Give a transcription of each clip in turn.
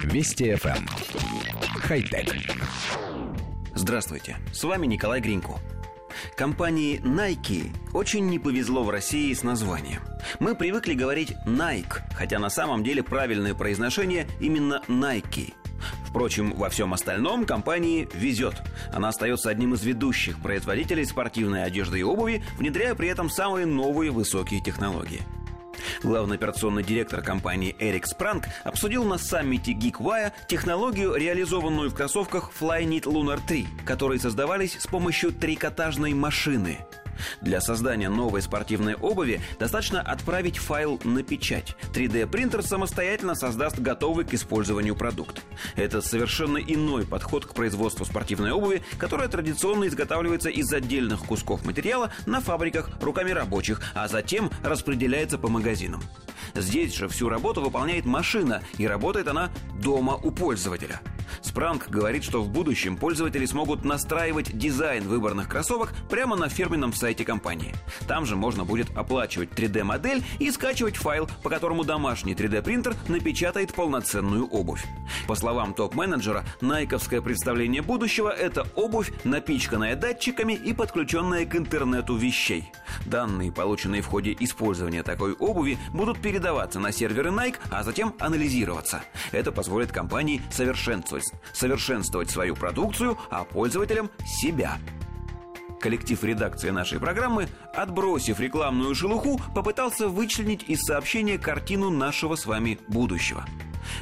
Вести FM. Эм. Хай-тек. Здравствуйте, с вами Николай Гринько. Компании Nike очень не повезло в России с названием. Мы привыкли говорить Nike, хотя на самом деле правильное произношение именно Nike. Впрочем, во всем остальном компании везет. Она остается одним из ведущих производителей спортивной одежды и обуви, внедряя при этом самые новые высокие технологии. Главный операционный директор компании Эрик Спранк обсудил на саммите GeekWire технологию, реализованную в кроссовках Flyknit Lunar 3, которые создавались с помощью трикотажной машины – для создания новой спортивной обуви достаточно отправить файл на печать. 3D-принтер самостоятельно создаст готовый к использованию продукт. Это совершенно иной подход к производству спортивной обуви, которая традиционно изготавливается из отдельных кусков материала на фабриках руками рабочих, а затем распределяется по магазинам. Здесь же всю работу выполняет машина, и работает она дома у пользователя – Спранк говорит, что в будущем пользователи смогут настраивать дизайн выбранных кроссовок прямо на фирменном сайте компании. Там же можно будет оплачивать 3D-модель и скачивать файл, по которому домашний 3D-принтер напечатает полноценную обувь. По словам топ-менеджера, найковское представление будущего – это обувь, напичканная датчиками и подключенная к интернету вещей. Данные, полученные в ходе использования такой обуви, будут передаваться на серверы Nike, а затем анализироваться. Это позволит компании совершенствовать, совершенствовать свою продукцию, а пользователям – себя. Коллектив редакции нашей программы, отбросив рекламную шелуху, попытался вычленить из сообщения картину нашего с вами будущего –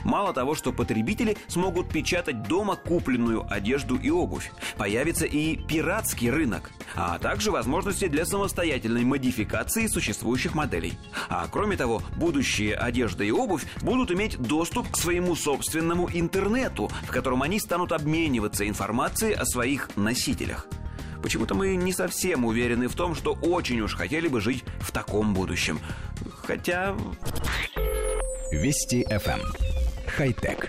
Мало того, что потребители смогут печатать дома купленную одежду и обувь, появится и пиратский рынок, а также возможности для самостоятельной модификации существующих моделей. А кроме того, будущие одежда и обувь будут иметь доступ к своему собственному интернету, в котором они станут обмениваться информацией о своих носителях. Почему-то мы не совсем уверены в том, что очень уж хотели бы жить в таком будущем. Хотя... Вести FM. Хай-тек.